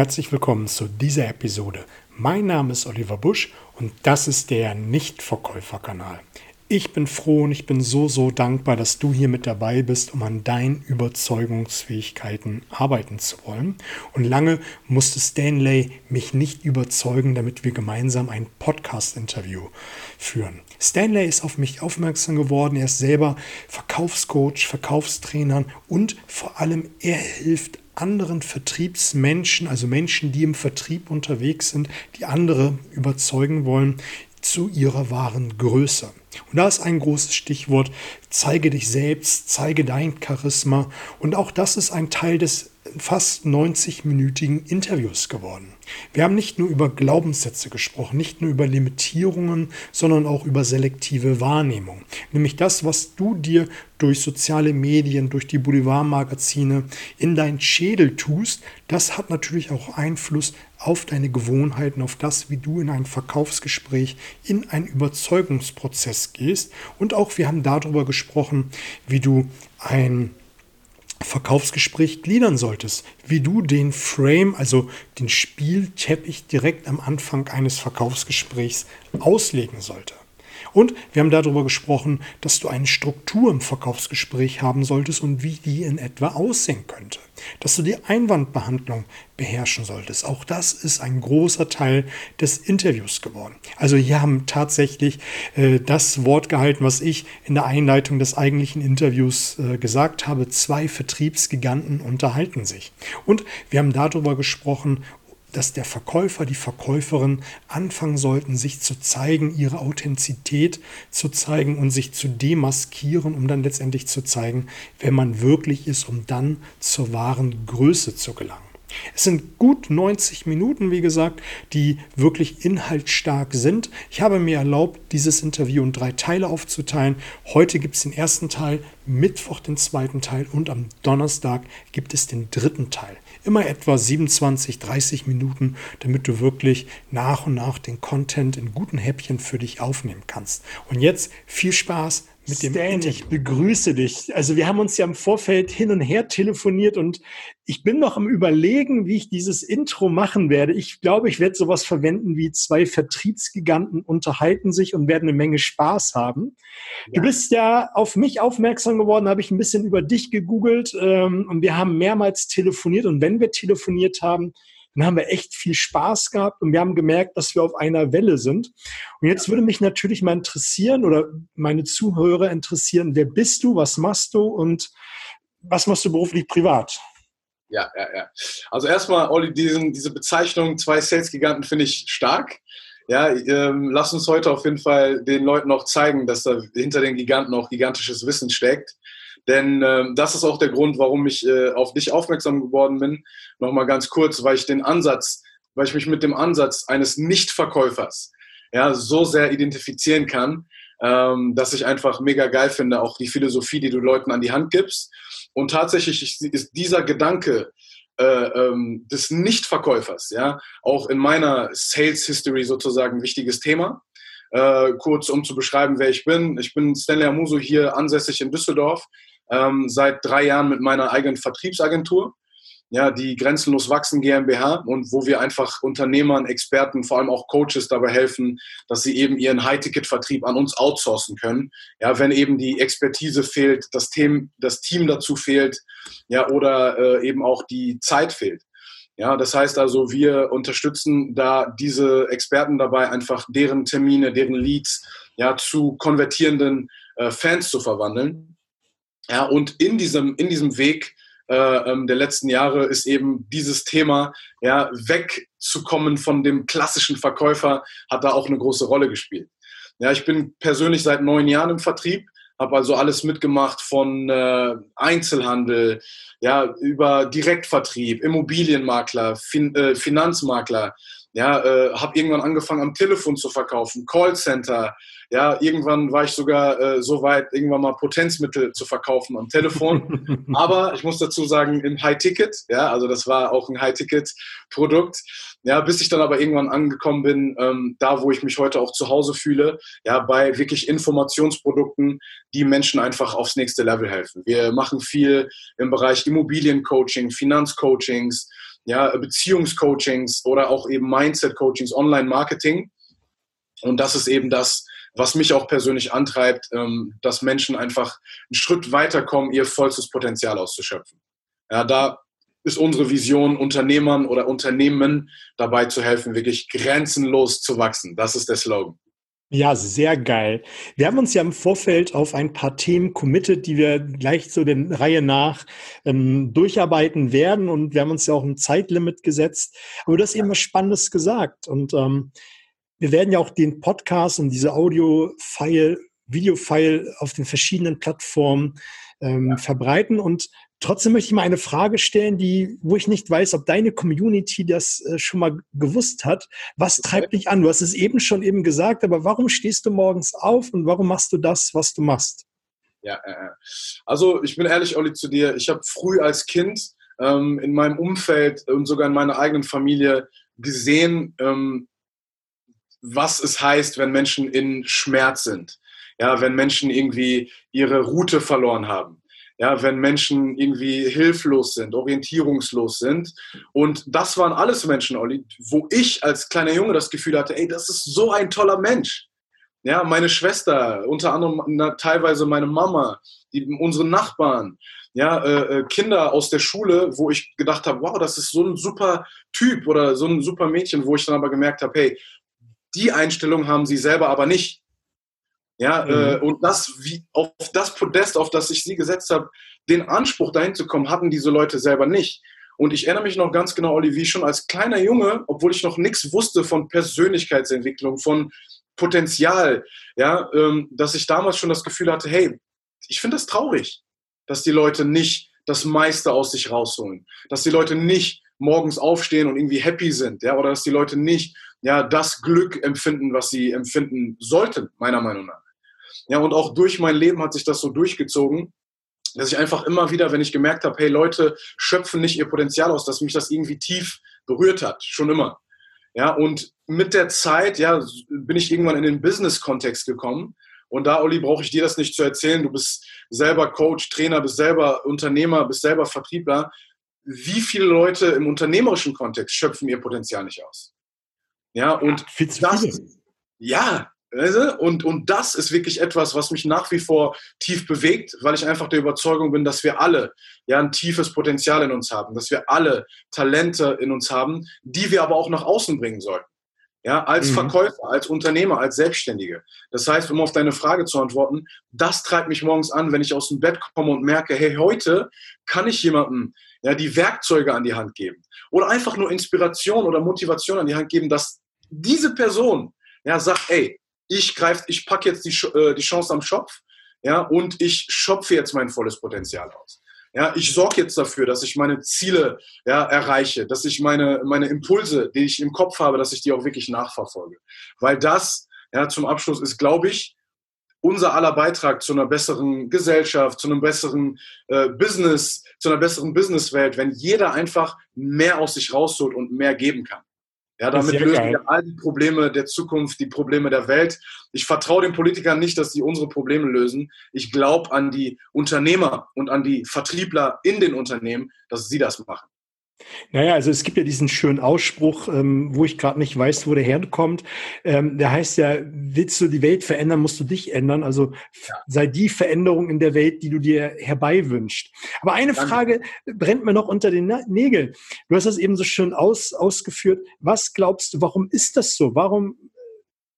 Herzlich willkommen zu dieser Episode. Mein Name ist Oliver Busch und das ist der Nichtverkäuferkanal. Ich bin froh und ich bin so, so dankbar, dass du hier mit dabei bist, um an deinen Überzeugungsfähigkeiten arbeiten zu wollen. Und lange musste Stanley mich nicht überzeugen, damit wir gemeinsam ein Podcast-Interview führen. Stanley ist auf mich aufmerksam geworden. Er ist selber Verkaufscoach, Verkaufstrainer und vor allem er hilft anderen Vertriebsmenschen, also Menschen, die im Vertrieb unterwegs sind, die andere überzeugen wollen, zu ihrer wahren Größe. Und da ist ein großes Stichwort, zeige dich selbst, zeige dein Charisma. Und auch das ist ein Teil des fast 90-minütigen Interviews geworden. Wir haben nicht nur über Glaubenssätze gesprochen, nicht nur über Limitierungen, sondern auch über selektive Wahrnehmung. Nämlich das, was du dir durch soziale Medien, durch die Boulevardmagazine in deinen Schädel tust, das hat natürlich auch Einfluss auf deine Gewohnheiten, auf das, wie du in ein Verkaufsgespräch, in einen Überzeugungsprozess gehst. Und auch wir haben darüber gesprochen, wie du ein Verkaufsgespräch gliedern solltest, wie du den Frame, also den Spielteppich direkt am Anfang eines Verkaufsgesprächs auslegen solltest. Und wir haben darüber gesprochen, dass du eine Struktur im Verkaufsgespräch haben solltest und wie die in etwa aussehen könnte. Dass du die Einwandbehandlung beherrschen solltest. Auch das ist ein großer Teil des Interviews geworden. Also hier haben tatsächlich äh, das Wort gehalten, was ich in der Einleitung des eigentlichen Interviews äh, gesagt habe. Zwei Vertriebsgiganten unterhalten sich. Und wir haben darüber gesprochen, dass der Verkäufer, die Verkäuferin anfangen sollten, sich zu zeigen, ihre Authentizität zu zeigen und sich zu demaskieren, um dann letztendlich zu zeigen, wer man wirklich ist, um dann zur wahren Größe zu gelangen. Es sind gut 90 Minuten, wie gesagt, die wirklich inhaltsstark sind. Ich habe mir erlaubt, dieses Interview in drei Teile aufzuteilen. Heute gibt es den ersten Teil, Mittwoch den zweiten Teil und am Donnerstag gibt es den dritten Teil. Immer etwa 27, 30 Minuten, damit du wirklich nach und nach den Content in guten Häppchen für dich aufnehmen kannst. Und jetzt viel Spaß mit dem Stan, ich begrüße dich. Also wir haben uns ja im Vorfeld hin und her telefoniert und ich bin noch am überlegen, wie ich dieses Intro machen werde. Ich glaube, ich werde sowas verwenden wie zwei Vertriebsgiganten unterhalten sich und werden eine Menge Spaß haben. Ja. Du bist ja auf mich aufmerksam geworden, habe ich ein bisschen über dich gegoogelt ähm, und wir haben mehrmals telefoniert und wenn wir telefoniert haben, dann haben wir echt viel Spaß gehabt und wir haben gemerkt, dass wir auf einer Welle sind. Und jetzt würde mich natürlich mal interessieren oder meine Zuhörer interessieren, wer bist du, was machst du und was machst du beruflich privat? Ja, ja, ja. Also erstmal, Olli, diesen, diese Bezeichnung zwei Sales-Giganten finde ich stark. Ja, ähm, lass uns heute auf jeden Fall den Leuten auch zeigen, dass da hinter den Giganten auch gigantisches Wissen steckt. Denn ähm, das ist auch der Grund, warum ich äh, auf dich aufmerksam geworden bin. Nochmal ganz kurz, weil ich den Ansatz, weil ich mich mit dem Ansatz eines Nichtverkäufers ja, so sehr identifizieren kann, ähm, dass ich einfach mega geil finde, auch die Philosophie, die du Leuten an die Hand gibst. Und tatsächlich ist dieser Gedanke äh, ähm, des Nichtverkäufers, ja, auch in meiner Sales History sozusagen ein wichtiges Thema. Äh, kurz um zu beschreiben, wer ich bin. Ich bin Stanley Amuso hier ansässig in Düsseldorf ähm, seit drei Jahren mit meiner eigenen Vertriebsagentur, ja, die Grenzenlos Wachsen GmbH und wo wir einfach Unternehmern, Experten, vor allem auch Coaches dabei helfen, dass sie eben ihren High-Ticket-Vertrieb an uns outsourcen können. Ja, wenn eben die Expertise fehlt, das Team, das Team dazu fehlt, ja, oder äh, eben auch die Zeit fehlt. Ja, das heißt also, wir unterstützen da diese Experten dabei, einfach deren Termine, deren Leads ja, zu konvertierenden äh, Fans zu verwandeln. Ja, und in diesem, in diesem Weg äh, ähm, der letzten Jahre ist eben dieses Thema, ja, wegzukommen von dem klassischen Verkäufer, hat da auch eine große Rolle gespielt. Ja, ich bin persönlich seit neun Jahren im Vertrieb, habe also alles mitgemacht von äh, Einzelhandel, ja, über Direktvertrieb, Immobilienmakler, fin äh, Finanzmakler, ja, äh, habe irgendwann angefangen am Telefon zu verkaufen, Callcenter, ja, irgendwann war ich sogar äh, so weit, irgendwann mal Potenzmittel zu verkaufen am Telefon. Aber ich muss dazu sagen, im High-Ticket, ja, also das war auch ein High-Ticket-Produkt. Ja, bis ich dann aber irgendwann angekommen bin, ähm, da wo ich mich heute auch zu Hause fühle, ja, bei wirklich Informationsprodukten, die Menschen einfach aufs nächste Level helfen. Wir machen viel im Bereich Immobiliencoaching, Finanzcoachings, ja, Beziehungscoachings oder auch eben Mindset-Coachings, Online-Marketing. Und das ist eben das, was mich auch persönlich antreibt, ähm, dass Menschen einfach einen Schritt weiterkommen, ihr vollstes Potenzial auszuschöpfen. Ja, da ist unsere Vision, Unternehmern oder Unternehmen dabei zu helfen, wirklich grenzenlos zu wachsen. Das ist der Slogan. Ja, sehr geil. Wir haben uns ja im Vorfeld auf ein paar Themen committed, die wir gleich so der Reihe nach ähm, durcharbeiten werden. Und wir haben uns ja auch ein Zeitlimit gesetzt. Aber du hast eben was Spannendes gesagt. Und ähm, wir werden ja auch den Podcast und diese Audio-File, Video-File auf den verschiedenen Plattformen ähm, verbreiten. Und Trotzdem möchte ich mal eine Frage stellen, die, wo ich nicht weiß, ob deine Community das äh, schon mal gewusst hat. Was treibt dich an? Du hast es eben schon eben gesagt, aber warum stehst du morgens auf und warum machst du das, was du machst? Ja, äh, also ich bin ehrlich, Olli, zu dir. Ich habe früh als Kind ähm, in meinem Umfeld und sogar in meiner eigenen Familie gesehen, ähm, was es heißt, wenn Menschen in Schmerz sind. Ja, wenn Menschen irgendwie ihre Route verloren haben ja, wenn Menschen irgendwie hilflos sind, orientierungslos sind. Und das waren alles Menschen, Olli, wo ich als kleiner Junge das Gefühl hatte, ey, das ist so ein toller Mensch. Ja, meine Schwester, unter anderem na, teilweise meine Mama, die, unsere Nachbarn, ja, äh, äh, Kinder aus der Schule, wo ich gedacht habe, wow, das ist so ein super Typ oder so ein super Mädchen, wo ich dann aber gemerkt habe, hey, die Einstellung haben sie selber aber nicht. Ja, mhm. äh, und das, wie, auf das Podest, auf das ich sie gesetzt habe, den Anspruch dahin zu kommen, hatten diese Leute selber nicht. Und ich erinnere mich noch ganz genau, Olivier, schon als kleiner Junge, obwohl ich noch nichts wusste von Persönlichkeitsentwicklung, von Potenzial, ja, ähm, dass ich damals schon das Gefühl hatte, hey, ich finde das traurig, dass die Leute nicht das meiste aus sich rausholen, dass die Leute nicht morgens aufstehen und irgendwie happy sind, ja, oder dass die Leute nicht ja das Glück empfinden, was sie empfinden sollten, meiner Meinung nach. Ja, und auch durch mein Leben hat sich das so durchgezogen, dass ich einfach immer wieder, wenn ich gemerkt habe, hey, Leute schöpfen nicht ihr Potenzial aus, dass mich das irgendwie tief berührt hat, schon immer. Ja, und mit der Zeit, ja, bin ich irgendwann in den Business-Kontext gekommen. Und da, Olli, brauche ich dir das nicht zu erzählen. Du bist selber Coach, Trainer, bist selber Unternehmer, bist selber Vertriebler. Wie viele Leute im unternehmerischen Kontext schöpfen ihr Potenzial nicht aus? Ja, und ja, das, ja, und, und das ist wirklich etwas, was mich nach wie vor tief bewegt, weil ich einfach der Überzeugung bin, dass wir alle ja ein tiefes Potenzial in uns haben, dass wir alle Talente in uns haben, die wir aber auch nach außen bringen sollten. Ja, als mhm. Verkäufer, als Unternehmer, als Selbstständige. Das heißt, um auf deine Frage zu antworten, das treibt mich morgens an, wenn ich aus dem Bett komme und merke, hey, heute kann ich jemandem ja, die Werkzeuge an die Hand geben. Oder einfach nur Inspiration oder Motivation an die Hand geben, dass diese Person ja, sagt, ey, ich greife, ich packe jetzt die, äh, die Chance am Schopf, ja, und ich schöpfe jetzt mein volles Potenzial aus. Ja, ich sorge jetzt dafür, dass ich meine Ziele ja, erreiche, dass ich meine, meine Impulse, die ich im Kopf habe, dass ich die auch wirklich nachverfolge. Weil das, ja, zum Abschluss ist, glaube ich, unser aller Beitrag zu einer besseren Gesellschaft, zu einem besseren äh, Business, zu einer besseren Businesswelt, wenn jeder einfach mehr aus sich rausholt und mehr geben kann. Ja, damit lösen geil. wir all die Probleme der Zukunft, die Probleme der Welt. Ich vertraue den Politikern nicht, dass sie unsere Probleme lösen. Ich glaube an die Unternehmer und an die Vertriebler in den Unternehmen, dass sie das machen. Naja, also es gibt ja diesen schönen Ausspruch, ähm, wo ich gerade nicht weiß, wo der herkommt. Ähm, der heißt ja, willst du die Welt verändern, musst du dich ändern. Also ja. sei die Veränderung in der Welt, die du dir herbeiwünscht. Aber eine Danke. Frage brennt mir noch unter den Nägeln. Du hast das eben so schön aus, ausgeführt. Was glaubst du, warum ist das so? Warum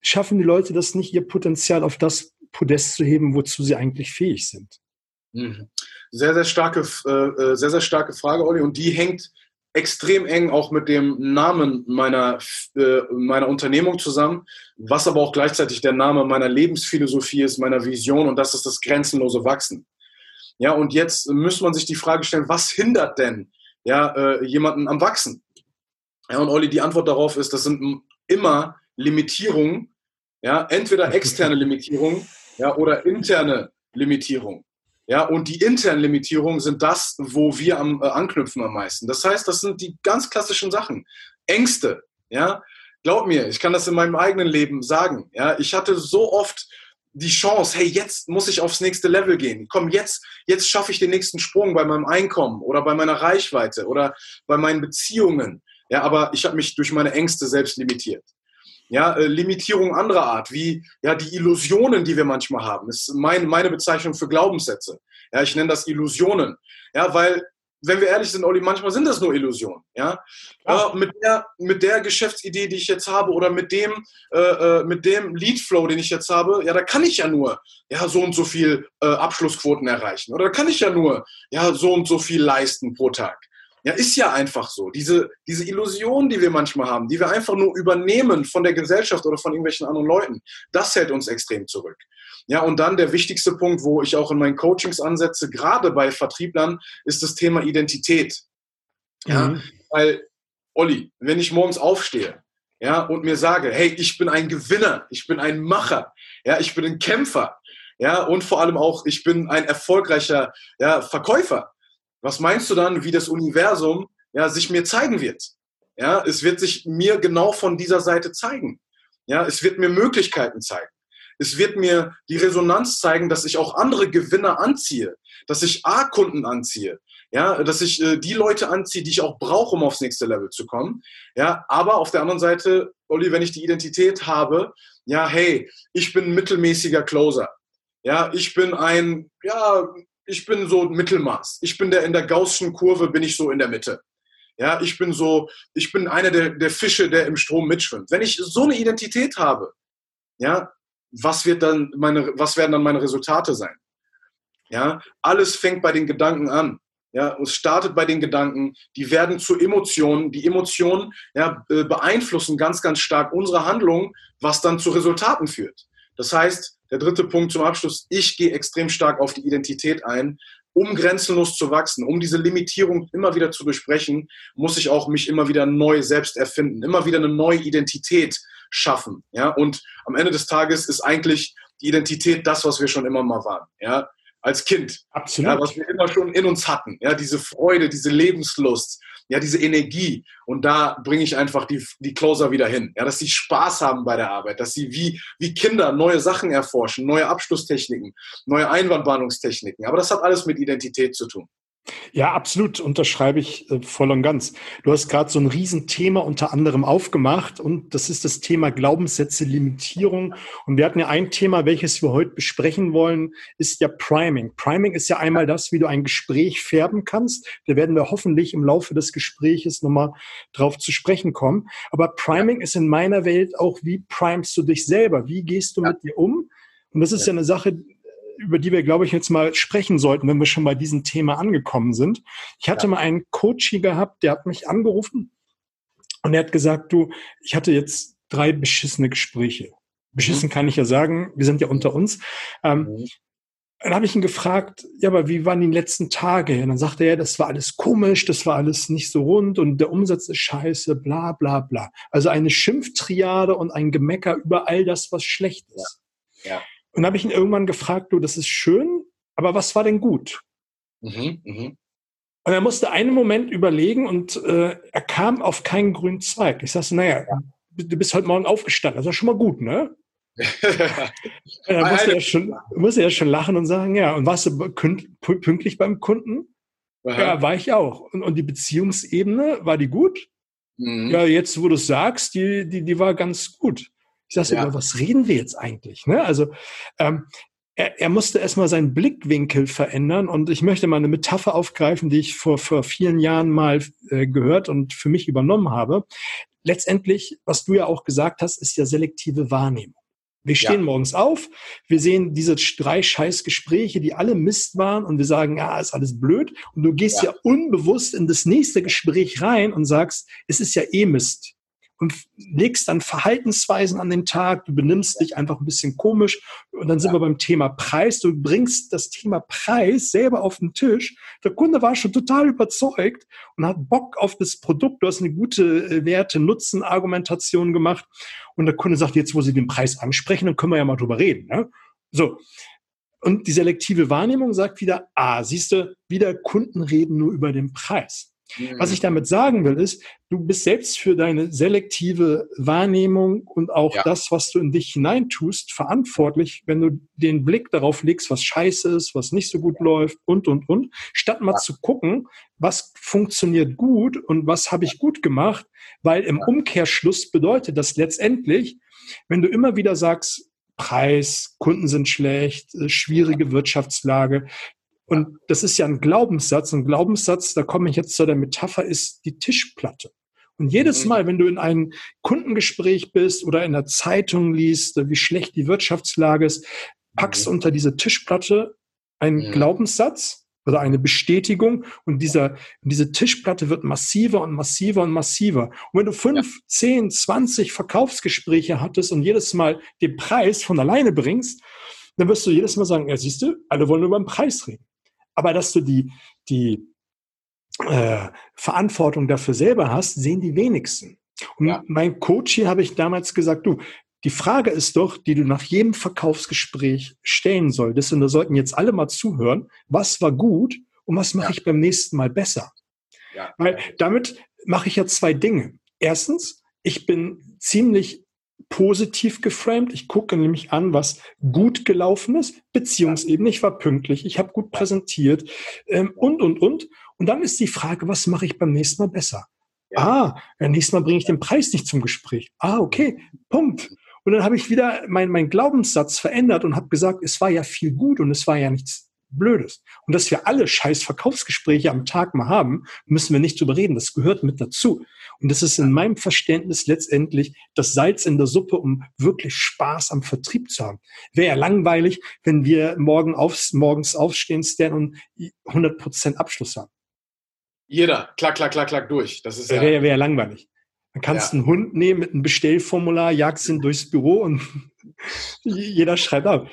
schaffen die Leute das nicht, ihr Potenzial auf das Podest zu heben, wozu sie eigentlich fähig sind? Mhm. Sehr, sehr starke, äh, äh, sehr, sehr starke Frage, Olli. Und die hängt extrem eng auch mit dem Namen meiner, äh, meiner Unternehmung zusammen, was aber auch gleichzeitig der Name meiner Lebensphilosophie ist, meiner Vision und das ist das grenzenlose Wachsen. Ja, und jetzt muss man sich die Frage stellen, was hindert denn ja, äh, jemanden am Wachsen? Ja, und Olli, die Antwort darauf ist, das sind immer Limitierungen, ja, entweder externe Limitierungen ja, oder interne Limitierungen. Ja, und die internen Limitierungen sind das, wo wir am, äh, anknüpfen am meisten. Das heißt, das sind die ganz klassischen Sachen. Ängste, ja. Glaub mir, ich kann das in meinem eigenen Leben sagen. Ja, ich hatte so oft die Chance, hey, jetzt muss ich aufs nächste Level gehen. Komm, jetzt, jetzt schaffe ich den nächsten Sprung bei meinem Einkommen oder bei meiner Reichweite oder bei meinen Beziehungen. Ja, aber ich habe mich durch meine Ängste selbst limitiert. Ja, äh, Limitierung anderer Art, wie ja die Illusionen, die wir manchmal haben, ist mein, meine Bezeichnung für Glaubenssätze. Ja, ich nenne das Illusionen. Ja, weil wenn wir ehrlich sind, Olli, manchmal sind das nur Illusionen. Ja? ja. Äh, mit, der, mit der Geschäftsidee, die ich jetzt habe, oder mit dem, äh, äh mit dem Leadflow, den ich jetzt habe, ja, da kann ich ja nur ja, so und so viel äh, Abschlussquoten erreichen. Oder da kann ich ja nur ja, so und so viel leisten pro Tag. Ja, ist ja einfach so. Diese, diese Illusion, die wir manchmal haben, die wir einfach nur übernehmen von der Gesellschaft oder von irgendwelchen anderen Leuten, das hält uns extrem zurück. Ja, und dann der wichtigste Punkt, wo ich auch in meinen Coachings ansetze, gerade bei Vertrieblern, ist das Thema Identität. Ja, mhm. weil, Olli, wenn ich morgens aufstehe, ja, und mir sage, hey, ich bin ein Gewinner, ich bin ein Macher, ja, ich bin ein Kämpfer, ja, und vor allem auch, ich bin ein erfolgreicher ja, Verkäufer, was meinst du dann, wie das Universum ja, sich mir zeigen wird? Ja, es wird sich mir genau von dieser Seite zeigen. Ja, es wird mir Möglichkeiten zeigen. Es wird mir die Resonanz zeigen, dass ich auch andere Gewinner anziehe, dass ich A-Kunden anziehe, ja, dass ich äh, die Leute anziehe, die ich auch brauche, um aufs nächste Level zu kommen. Ja, aber auf der anderen Seite, Olli, wenn ich die Identität habe, ja, hey, ich bin mittelmäßiger Closer. Ja, ich bin ein, ja, ich bin so Mittelmaß. Ich bin der in der Gaußschen Kurve, bin ich so in der Mitte. Ja, ich bin so, ich bin einer der, der Fische, der im Strom mitschwimmt. Wenn ich so eine Identität habe, ja, was wird dann meine, was werden dann meine Resultate sein? Ja, alles fängt bei den Gedanken an. Ja, es startet bei den Gedanken, die werden zu Emotionen. Die Emotionen ja, beeinflussen ganz, ganz stark unsere Handlungen, was dann zu Resultaten führt. Das heißt, der dritte Punkt zum Abschluss, ich gehe extrem stark auf die Identität ein. Um grenzenlos zu wachsen, um diese Limitierung immer wieder zu durchbrechen, muss ich auch mich immer wieder neu selbst erfinden, immer wieder eine neue Identität schaffen. Ja? Und am Ende des Tages ist eigentlich die Identität das, was wir schon immer mal waren. Ja? Als Kind. Absolut. Ja, was wir immer schon in uns hatten. Ja? Diese Freude, diese Lebenslust, ja, diese Energie. Und da bringe ich einfach die, die Closer wieder hin. Ja, dass sie Spaß haben bei der Arbeit, dass sie wie, wie Kinder neue Sachen erforschen, neue Abschlusstechniken, neue Einwandbahnungstechniken. Aber das hat alles mit Identität zu tun. Ja, absolut, unterschreibe ich äh, voll und ganz. Du hast gerade so ein Riesenthema unter anderem aufgemacht und das ist das Thema Glaubenssätze, Limitierung. Und wir hatten ja ein Thema, welches wir heute besprechen wollen, ist ja Priming. Priming ist ja einmal das, wie du ein Gespräch färben kannst. Da werden wir hoffentlich im Laufe des Gespräches nochmal drauf zu sprechen kommen. Aber Priming ist in meiner Welt auch, wie primest du dich selber? Wie gehst du ja. mit dir um? Und das ist ja, ja eine Sache, über die wir, glaube ich, jetzt mal sprechen sollten, wenn wir schon bei diesem Thema angekommen sind. Ich hatte ja. mal einen Coach hier gehabt, der hat mich angerufen und er hat gesagt, du, ich hatte jetzt drei beschissene Gespräche. Beschissen mhm. kann ich ja sagen, wir sind ja unter uns. Ähm, mhm. Dann habe ich ihn gefragt, ja, aber wie waren die letzten Tage? Und dann sagte er, das war alles komisch, das war alles nicht so rund und der Umsatz ist scheiße, bla bla bla. Also eine Schimpftriade und ein Gemecker über all das, was schlecht ist. Ja. ja. Und habe ich ihn irgendwann gefragt, du, das ist schön, aber was war denn gut? Mhm, mh. Und er musste einen Moment überlegen und äh, er kam auf keinen grünen Zweig. Ich sagte, naja, ja. du bist heute Morgen aufgestanden, das ist schon mal gut, ne? da musste er, schon, musste er schon lachen und sagen, ja, und warst du pünktlich beim Kunden? Aha. Ja, war ich auch. Und, und die Beziehungsebene, war die gut? Mhm. Ja, jetzt, wo du es sagst, die, die, die war ganz gut. Ich sage ja. über was reden wir jetzt eigentlich? Ne? Also ähm, er, er musste erstmal seinen Blickwinkel verändern und ich möchte mal eine Metapher aufgreifen, die ich vor, vor vielen Jahren mal äh, gehört und für mich übernommen habe. Letztendlich, was du ja auch gesagt hast, ist ja selektive Wahrnehmung. Wir stehen ja. morgens auf, wir sehen diese drei Scheißgespräche, die alle Mist waren und wir sagen, ja, ist alles blöd. Und du gehst ja. ja unbewusst in das nächste Gespräch rein und sagst, es ist ja eh Mist und legst dann Verhaltensweisen an den Tag, du benimmst dich einfach ein bisschen komisch und dann sind ja. wir beim Thema Preis. Du bringst das Thema Preis selber auf den Tisch. Der Kunde war schon total überzeugt und hat Bock auf das Produkt. Du hast eine gute äh, Werte-Nutzen-Argumentation gemacht und der Kunde sagt, jetzt wo Sie den Preis ansprechen, dann können wir ja mal drüber reden. Ne? So. Und die selektive Wahrnehmung sagt wieder, ah, siehst du, wieder Kunden reden nur über den Preis. Was ich damit sagen will, ist, du bist selbst für deine selektive Wahrnehmung und auch ja. das, was du in dich hineintust, verantwortlich, wenn du den Blick darauf legst, was scheiße ist, was nicht so gut läuft und, und, und, statt mal ja. zu gucken, was funktioniert gut und was habe ich gut gemacht, weil im Umkehrschluss bedeutet das letztendlich, wenn du immer wieder sagst, Preis, Kunden sind schlecht, äh, schwierige Wirtschaftslage, und das ist ja ein Glaubenssatz. Ein Glaubenssatz, da komme ich jetzt zu der Metapher, ist die Tischplatte. Und jedes mhm. Mal, wenn du in einem Kundengespräch bist oder in der Zeitung liest, wie schlecht die Wirtschaftslage ist, packst mhm. unter diese Tischplatte einen. Glaubenssatz oder eine Bestätigung und dieser, diese Tischplatte wird massiver und massiver und massiver. Und wenn du fünf, ja. zehn, zwanzig Verkaufsgespräche hattest und jedes Mal den Preis von alleine bringst, dann wirst du jedes Mal sagen, ja siehst du, alle wollen über den Preis reden aber dass du die, die äh, Verantwortung dafür selber hast, sehen die wenigsten. Und ja. mein Coach hier habe ich damals gesagt, du, die Frage ist doch, die du nach jedem Verkaufsgespräch stellen solltest, und da sollten jetzt alle mal zuhören, was war gut und was mache ja. ich beim nächsten Mal besser? Ja. Weil damit mache ich ja zwei Dinge. Erstens, ich bin ziemlich positiv geframed. Ich gucke nämlich an, was gut gelaufen ist. Beziehungsebene, ich war pünktlich, ich habe gut präsentiert ähm, und, und, und. Und dann ist die Frage, was mache ich beim nächsten Mal besser? Ja. Ah, beim nächsten Mal bringe ich den Preis nicht zum Gespräch. Ah, okay, Punkt. Und dann habe ich wieder meinen mein Glaubenssatz verändert und habe gesagt, es war ja viel gut und es war ja nichts Blödes. Und dass wir alle scheiß Verkaufsgespräche am Tag mal haben, müssen wir nicht drüber reden. Das gehört mit dazu. Und das ist in meinem Verständnis letztendlich das Salz in der Suppe, um wirklich Spaß am Vertrieb zu haben. Wäre ja langweilig, wenn wir morgen aufs, morgens aufstehen, Stan und 100 Prozent Abschluss haben. Jeder, klack, klack, klack, klack durch. Das ist ja, wäre wär langweilig. Dann kannst du ja. einen Hund nehmen mit einem Bestellformular, jagst ihn durchs Büro und jeder schreibt ab.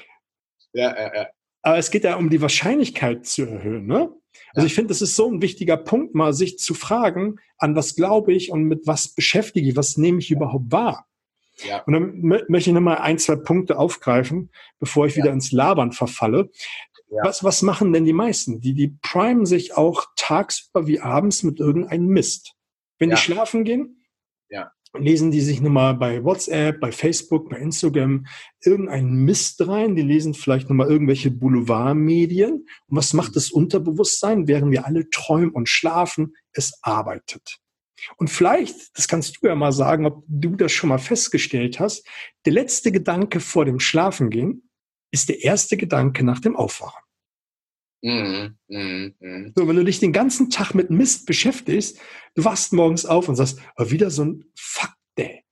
Ja, ja, ja. Aber es geht ja um die Wahrscheinlichkeit zu erhöhen. Ne? Also ich finde, das ist so ein wichtiger Punkt, mal sich zu fragen, an was glaube ich und mit was beschäftige ich, was nehme ich überhaupt wahr. Ja. Und dann möchte ich nochmal ein, zwei Punkte aufgreifen, bevor ich ja. wieder ins Labern verfalle. Ja. Was, was machen denn die meisten? Die, die primen sich auch tagsüber wie abends mit irgendeinem Mist. Wenn die schlafen gehen, lesen die sich nochmal bei WhatsApp, bei Facebook, bei Instagram irgendeinen Mist rein. Die lesen vielleicht nochmal irgendwelche Boulevardmedien. Und was macht das Unterbewusstsein, während wir alle träumen und schlafen? Es arbeitet. Und vielleicht, das kannst du ja mal sagen, ob du das schon mal festgestellt hast, der letzte Gedanke vor dem Schlafengehen ist der erste Gedanke nach dem Aufwachen. Mhm, mh, mh. So, wenn du dich den ganzen Tag mit Mist beschäftigst, du wachst morgens auf und sagst, oh, wieder so ein Fuck Day.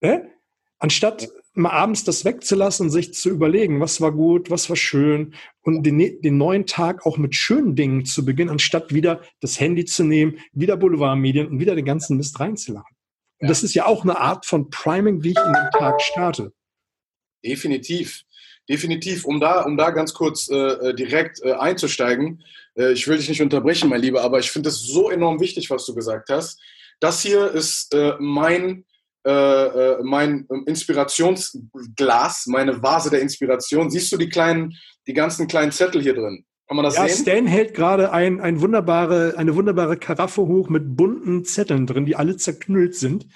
Ne? Anstatt mal abends das wegzulassen und sich zu überlegen, was war gut, was war schön und den, den neuen Tag auch mit schönen Dingen zu beginnen, anstatt wieder das Handy zu nehmen, wieder Boulevardmedien und wieder den ganzen Mist reinzulachen. Und ja. das ist ja auch eine Art von Priming, wie ich in den Tag starte. Definitiv definitiv, um da, um da ganz kurz äh, äh, direkt äh, einzusteigen, äh, ich will dich nicht unterbrechen, mein Lieber, aber ich finde es so enorm wichtig, was du gesagt hast. Das hier ist äh, mein, äh, mein Inspirationsglas, meine Vase der Inspiration. Siehst du die kleinen, die ganzen kleinen Zettel hier drin? Kann man das ja, sehen? Stan hält gerade ein, ein wunderbare, eine wunderbare Karaffe hoch mit bunten Zetteln drin, die alle zerknüllt sind.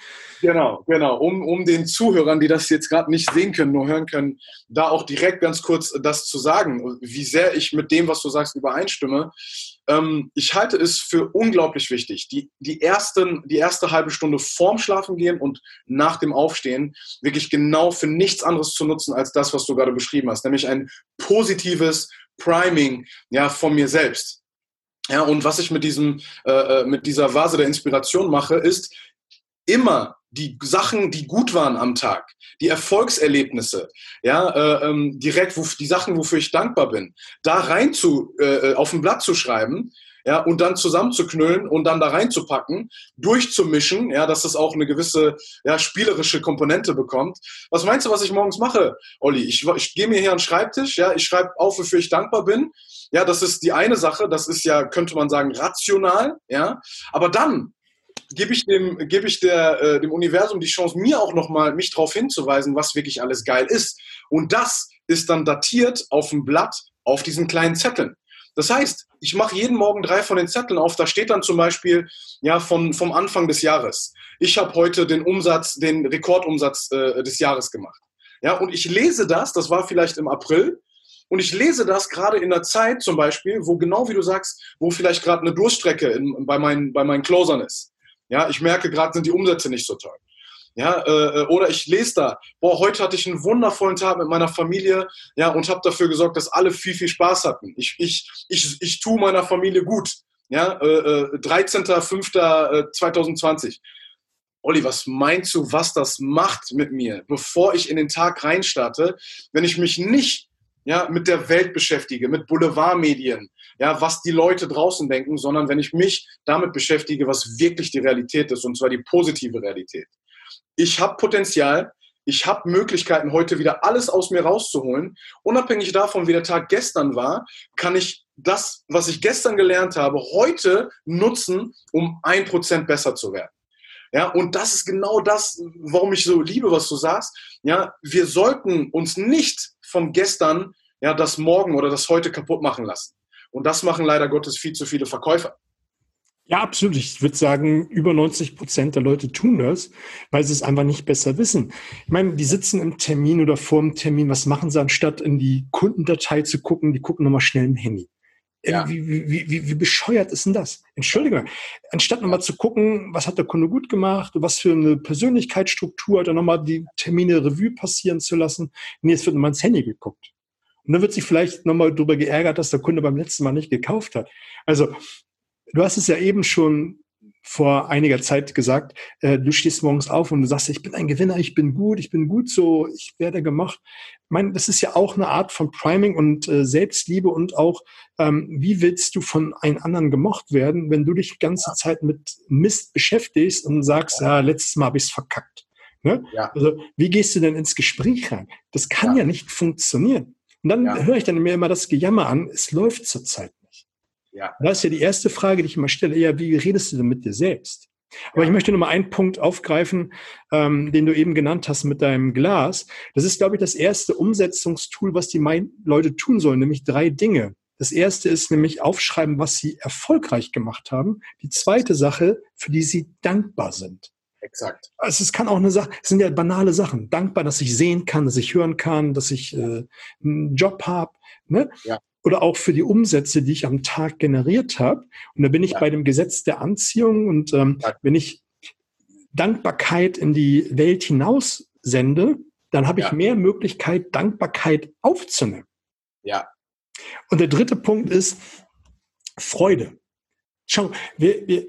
Genau, genau. Um, um den Zuhörern, die das jetzt gerade nicht sehen können, nur hören können, da auch direkt ganz kurz das zu sagen, wie sehr ich mit dem, was du sagst, übereinstimme. Ähm, ich halte es für unglaublich wichtig, die, die, ersten, die erste halbe Stunde vorm Schlafen gehen und nach dem Aufstehen wirklich genau für nichts anderes zu nutzen als das, was du gerade beschrieben hast, nämlich ein positives, Priming ja, von mir selbst. Ja, und was ich mit, diesem, äh, äh, mit dieser Vase der Inspiration mache, ist immer die Sachen, die gut waren am Tag, die Erfolgserlebnisse, ja, äh, ähm, direkt wo, die Sachen, wofür ich dankbar bin, da rein zu, äh, äh auf ein Blatt zu schreiben ja, und dann zusammenzuknüllen und dann da reinzupacken, durchzumischen, ja, dass es auch eine gewisse ja, spielerische Komponente bekommt. Was meinst du, was ich morgens mache, Olli? Ich, ich gehe mir hier an den Schreibtisch, ja, ich schreibe auf, wofür ich dankbar bin. Ja, das ist die eine Sache, das ist ja, könnte man sagen, rational, ja. Aber dann gebe ich dem, gebe ich der, äh, dem Universum die Chance, mir auch nochmal mich darauf hinzuweisen, was wirklich alles geil ist. Und das ist dann datiert auf dem Blatt auf diesen kleinen Zetteln. Das heißt, ich mache jeden Morgen drei von den Zetteln auf. Da steht dann zum Beispiel ja von, vom Anfang des Jahres. Ich habe heute den Umsatz, den Rekordumsatz äh, des Jahres gemacht. Ja, und ich lese das, das war vielleicht im April, und ich lese das gerade in der Zeit zum Beispiel, wo genau wie du sagst, wo vielleicht gerade eine Durststrecke in, bei, meinen, bei meinen Closern ist. Ja, ich merke gerade, sind die Umsätze nicht so toll. Ja, äh, äh, oder ich lese da, boah, heute hatte ich einen wundervollen Tag mit meiner Familie, ja, und habe dafür gesorgt, dass alle viel, viel Spaß hatten. Ich, ich, ich, ich tue meiner Familie gut. Ja, äh, 13.05.2020. Äh, Olli, was meinst du, was das macht mit mir, bevor ich in den Tag reinstarte, wenn ich mich nicht ja, mit der Welt beschäftige, mit Boulevardmedien, ja, was die Leute draußen denken, sondern wenn ich mich damit beschäftige, was wirklich die Realität ist, und zwar die positive Realität. Ich habe Potenzial, ich habe Möglichkeiten, heute wieder alles aus mir rauszuholen. Unabhängig davon, wie der Tag gestern war, kann ich das, was ich gestern gelernt habe, heute nutzen, um ein Prozent besser zu werden. Ja, und das ist genau das, warum ich so liebe, was du sagst. Ja, wir sollten uns nicht vom Gestern ja das Morgen oder das Heute kaputt machen lassen. Und das machen leider Gottes viel zu viele Verkäufer. Ja, absolut. Ich würde sagen, über 90 Prozent der Leute tun das, weil sie es einfach nicht besser wissen. Ich meine, die sitzen im Termin oder vor dem Termin. Was machen sie, anstatt in die Kundendatei zu gucken? Die gucken nochmal schnell im Handy. Ja. Wie, wie, wie, wie bescheuert ist denn das? Entschuldige, anstatt nochmal zu gucken, was hat der Kunde gut gemacht, was für eine Persönlichkeitsstruktur hat er nochmal die Termine Revue passieren zu lassen. Nee, es wird nochmal ins Handy geguckt. Und dann wird sich vielleicht nochmal darüber geärgert, dass der Kunde beim letzten Mal nicht gekauft hat. Also, du hast es ja eben schon vor einiger Zeit gesagt, äh, du stehst morgens auf und du sagst, ich bin ein Gewinner, ich bin gut, ich bin gut so, ich werde gemacht. Ich meine, das ist ja auch eine Art von Priming und äh, Selbstliebe und auch, ähm, wie willst du von einem anderen gemocht werden, wenn du dich die ganze Zeit mit Mist beschäftigst und sagst, ja, letztes Mal habe ich es verkackt. Ne? Ja. Also, wie gehst du denn ins Gespräch rein? Das kann ja, ja nicht funktionieren. Und dann ja. höre ich dann mir immer das Gejammer an, es läuft zurzeit ja. Das ist ja die erste Frage, die ich immer stelle. Ja, wie redest du denn mit dir selbst? Aber ich möchte noch mal einen Punkt aufgreifen, ähm, den du eben genannt hast mit deinem Glas. Das ist, glaube ich, das erste Umsetzungstool, was die Leute tun sollen, nämlich drei Dinge. Das erste ist nämlich aufschreiben, was sie erfolgreich gemacht haben. Die zweite Sache, für die sie dankbar sind. Exakt. Also es kann auch eine Sache, es sind ja banale Sachen. Dankbar, dass ich sehen kann, dass ich hören kann, dass ich äh, einen Job habe. Ne? Ja oder auch für die Umsätze, die ich am Tag generiert habe. Und da bin ich ja. bei dem Gesetz der Anziehung und ähm, ja. wenn ich Dankbarkeit in die Welt hinaus sende, dann habe ich ja. mehr Möglichkeit, Dankbarkeit aufzunehmen. Ja. Und der dritte Punkt ist Freude. Schau, wir, wir,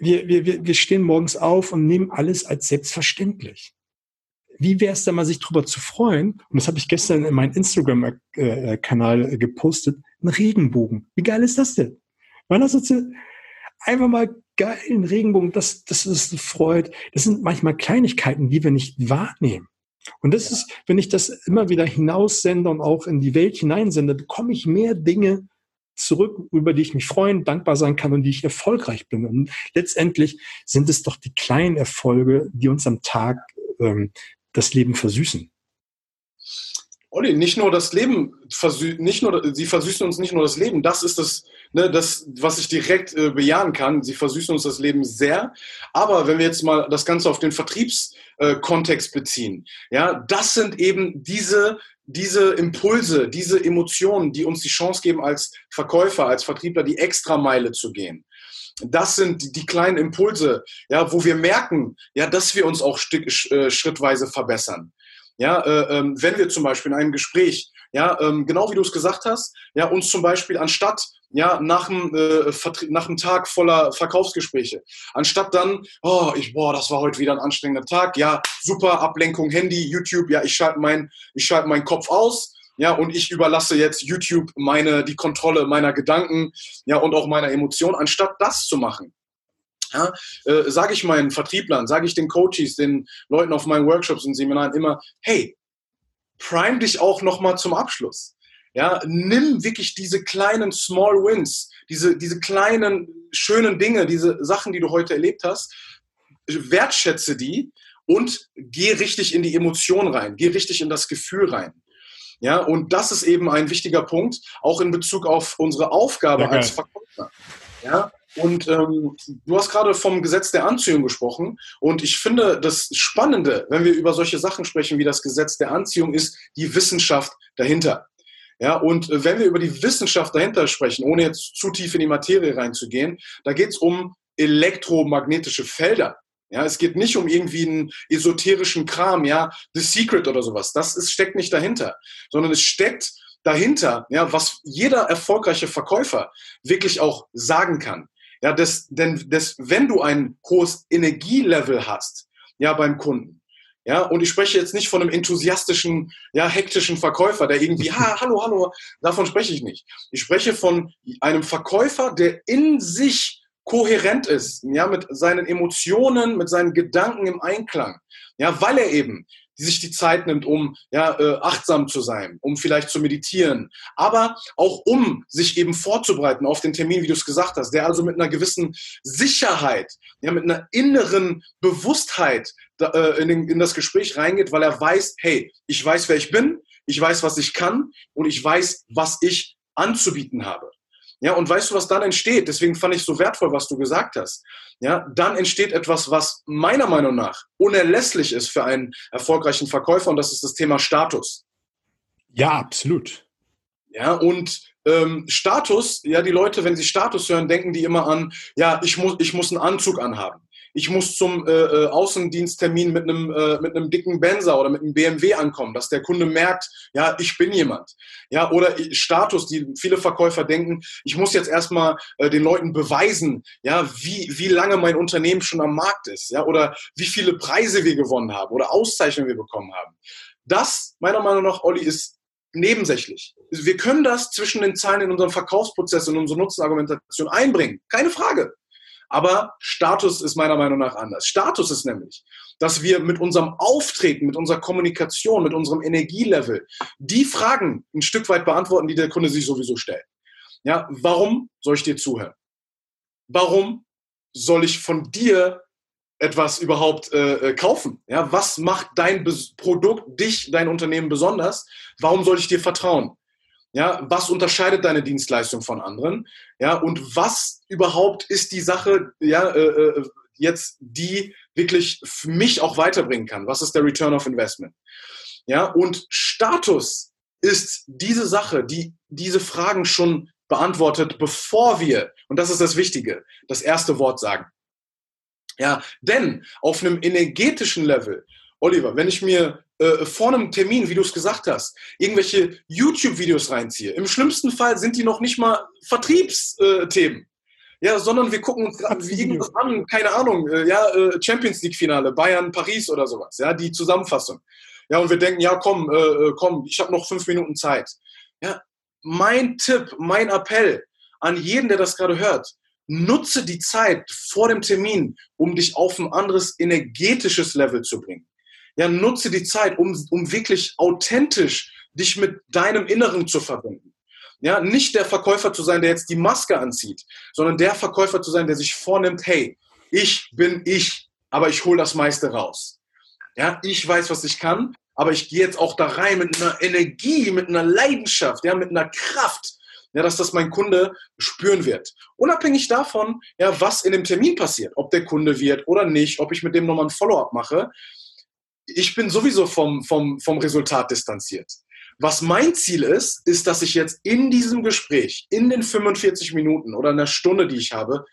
wir, wir, wir stehen morgens auf und nehmen alles als selbstverständlich wie wäre es da mal, sich drüber zu freuen? Und das habe ich gestern in meinen Instagram-Kanal gepostet. Ein Regenbogen. Wie geil ist das denn? Man das jetzt einfach mal geil, ein Regenbogen, das, das ist Freude. Das sind manchmal Kleinigkeiten, die wir nicht wahrnehmen. Und das ja. ist, wenn ich das immer wieder hinaussende und auch in die Welt hineinsende, bekomme ich mehr Dinge zurück, über die ich mich freuen, dankbar sein kann und die ich erfolgreich bin. Und letztendlich sind es doch die kleinen Erfolge, die uns am Tag ähm, das Leben versüßen? Olli, nicht nur das Leben, nicht nur, sie versüßen uns nicht nur das Leben, das ist das, ne, das was ich direkt äh, bejahen kann. Sie versüßen uns das Leben sehr. Aber wenn wir jetzt mal das Ganze auf den Vertriebskontext äh, beziehen, ja, das sind eben diese, diese Impulse, diese Emotionen, die uns die Chance geben, als Verkäufer, als Vertriebler die Extrameile zu gehen das sind die kleinen Impulse, ja, wo wir merken, ja, dass wir uns auch Stück, äh, schrittweise verbessern. Ja, äh, äh, wenn wir zum Beispiel in einem Gespräch, ja, ähm, genau wie du es gesagt hast, ja, uns zum Beispiel anstatt ja, nach einem, äh, Tag voller Verkaufsgespräche. Anstatt dann, oh, ich, boah, das war heute wieder ein anstrengender Tag, ja, super, Ablenkung, Handy, YouTube, ja, ich schalte mein, ich schalte meinen Kopf aus, ja, und ich überlasse jetzt YouTube meine, die Kontrolle meiner Gedanken, ja, und auch meiner Emotionen, anstatt das zu machen. Ja, äh, sage ich meinen Vertrieblern, sage ich den Coaches, den Leuten auf meinen Workshops und Seminaren immer, hey, prime dich auch nochmal zum Abschluss. Ja, nimm wirklich diese kleinen Small Wins, diese, diese kleinen schönen Dinge, diese Sachen, die du heute erlebt hast, wertschätze die und geh richtig in die Emotion rein, geh richtig in das Gefühl rein. Ja, und das ist eben ein wichtiger Punkt, auch in Bezug auf unsere Aufgabe ja, als Verkäufer. Ja, und ähm, du hast gerade vom Gesetz der Anziehung gesprochen. Und ich finde, das Spannende, wenn wir über solche Sachen sprechen wie das Gesetz der Anziehung, ist die Wissenschaft dahinter. Ja, und äh, wenn wir über die Wissenschaft dahinter sprechen, ohne jetzt zu tief in die Materie reinzugehen, da geht es um elektromagnetische Felder. Ja, es geht nicht um irgendwie einen esoterischen Kram, ja, The Secret oder sowas. Das ist, steckt nicht dahinter, sondern es steckt dahinter, ja, was jeder erfolgreiche Verkäufer wirklich auch sagen kann. Ja, das, denn das, wenn du ein hohes Energielevel hast, ja, beim Kunden, ja, und ich spreche jetzt nicht von einem enthusiastischen, ja, hektischen Verkäufer, der irgendwie, ha, hallo, hallo, davon spreche ich nicht. Ich spreche von einem Verkäufer, der in sich kohärent ist, ja, mit seinen Emotionen, mit seinen Gedanken im Einklang, ja, weil er eben sich die Zeit nimmt, um ja, äh, achtsam zu sein, um vielleicht zu meditieren, aber auch um sich eben vorzubereiten auf den Termin, wie du es gesagt hast, der also mit einer gewissen Sicherheit, ja, mit einer inneren Bewusstheit äh, in, den, in das Gespräch reingeht, weil er weiß, hey, ich weiß, wer ich bin, ich weiß, was ich kann und ich weiß, was ich anzubieten habe. Ja, und weißt du, was dann entsteht? Deswegen fand ich so wertvoll, was du gesagt hast. Ja, dann entsteht etwas, was meiner Meinung nach unerlässlich ist für einen erfolgreichen Verkäufer und das ist das Thema Status. Ja, absolut. Ja, und ähm, Status, ja, die Leute, wenn sie Status hören, denken die immer an, ja, ich muss, ich muss einen Anzug anhaben ich muss zum äh, äh, Außendiensttermin mit einem, äh, mit einem dicken Benzer oder mit einem BMW ankommen, dass der Kunde merkt, ja, ich bin jemand. Ja, oder Status, die viele Verkäufer denken, ich muss jetzt erstmal äh, den Leuten beweisen, ja, wie, wie lange mein Unternehmen schon am Markt ist, ja, oder wie viele Preise wir gewonnen haben oder Auszeichnungen wir bekommen haben. Das, meiner Meinung nach, Olli, ist nebensächlich. Wir können das zwischen den Zeilen in unserem Verkaufsprozess, in unsere Nutzenargumentation einbringen. Keine Frage. Aber Status ist meiner Meinung nach anders. Status ist nämlich, dass wir mit unserem Auftreten, mit unserer Kommunikation, mit unserem Energielevel die Fragen ein Stück weit beantworten, die der Kunde sich sowieso stellt. Ja, warum soll ich dir zuhören? Warum soll ich von dir etwas überhaupt äh, äh kaufen? Ja, was macht dein Produkt, dich, dein Unternehmen besonders? Warum soll ich dir vertrauen? Ja, was unterscheidet deine Dienstleistung von anderen? Ja, und was überhaupt ist die Sache, ja, äh, äh, jetzt, die wirklich für mich auch weiterbringen kann? Was ist der Return of Investment? Ja, und Status ist diese Sache, die diese Fragen schon beantwortet, bevor wir, und das ist das Wichtige, das erste Wort sagen. Ja, denn auf einem energetischen Level, Oliver, wenn ich mir äh, vor einem Termin, wie du es gesagt hast, irgendwelche YouTube-Videos reinziehe. Im schlimmsten Fall sind die noch nicht mal Vertriebsthemen. Äh, ja, sondern wir gucken uns irgendwas an, keine Ahnung, äh, ja, äh, Champions League-Finale, Bayern, Paris oder sowas, ja, die Zusammenfassung. Ja, und wir denken, ja, komm, äh, komm, ich habe noch fünf Minuten Zeit. Ja, mein Tipp, mein Appell an jeden, der das gerade hört, nutze die Zeit vor dem Termin, um dich auf ein anderes energetisches Level zu bringen. Ja, nutze die Zeit, um, um wirklich authentisch dich mit deinem Inneren zu verbinden. Ja, nicht der Verkäufer zu sein, der jetzt die Maske anzieht, sondern der Verkäufer zu sein, der sich vornimmt, hey, ich bin ich, aber ich hole das meiste raus. Ja, ich weiß, was ich kann, aber ich gehe jetzt auch da rein mit einer Energie, mit einer Leidenschaft, ja, mit einer Kraft, ja, dass das mein Kunde spüren wird. Unabhängig davon, ja, was in dem Termin passiert, ob der Kunde wird oder nicht, ob ich mit dem nochmal ein Follow-up mache, ich bin sowieso vom, vom, vom Resultat distanziert. Was mein Ziel ist, ist, dass ich jetzt in diesem Gespräch, in den 45 Minuten oder einer Stunde, die ich habe,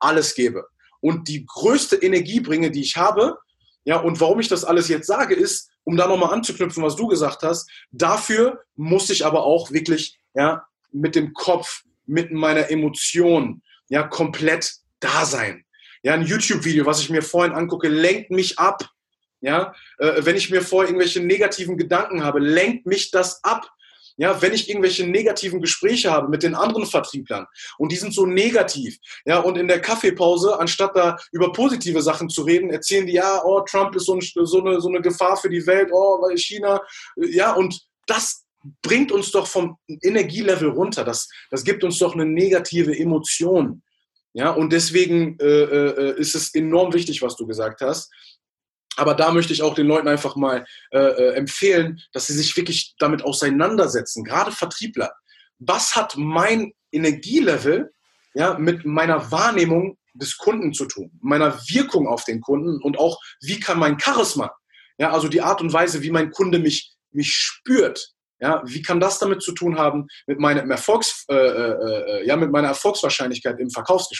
alles gebe und die größte Energie bringe, die ich habe. Ja, und warum ich das alles jetzt sage, ist, um da nochmal anzuknüpfen, was du gesagt hast, dafür muss ich aber auch wirklich, ja, mit dem Kopf, mit meiner Emotion, ja, komplett da sein. Ja, ein YouTube-Video, was ich mir vorhin angucke, lenkt mich ab ja, äh, wenn ich mir vor irgendwelche negativen Gedanken habe, lenkt mich das ab. Ja, wenn ich irgendwelche negativen Gespräche habe mit den anderen Vertrieblern und die sind so negativ, ja, und in der Kaffeepause, anstatt da über positive Sachen zu reden, erzählen die, ja, oh, Trump ist so, ein, so, eine, so eine Gefahr für die Welt, oh, China, ja, und das bringt uns doch vom Energielevel runter. Das, das gibt uns doch eine negative Emotion. Ja, und deswegen äh, äh, ist es enorm wichtig, was du gesagt hast. Aber da möchte ich auch den Leuten einfach mal äh, äh, empfehlen, dass sie sich wirklich damit auseinandersetzen, gerade Vertriebler. Was hat mein Energielevel ja, mit meiner Wahrnehmung des Kunden zu tun, meiner Wirkung auf den Kunden und auch, wie kann mein Charisma, ja, also die Art und Weise, wie mein Kunde mich, mich spürt, ja, wie kann das damit zu tun haben mit meinem Erfolgs, äh, äh, äh ja, mit meiner Erfolgswahrscheinlichkeit im Verkaufsgespräch?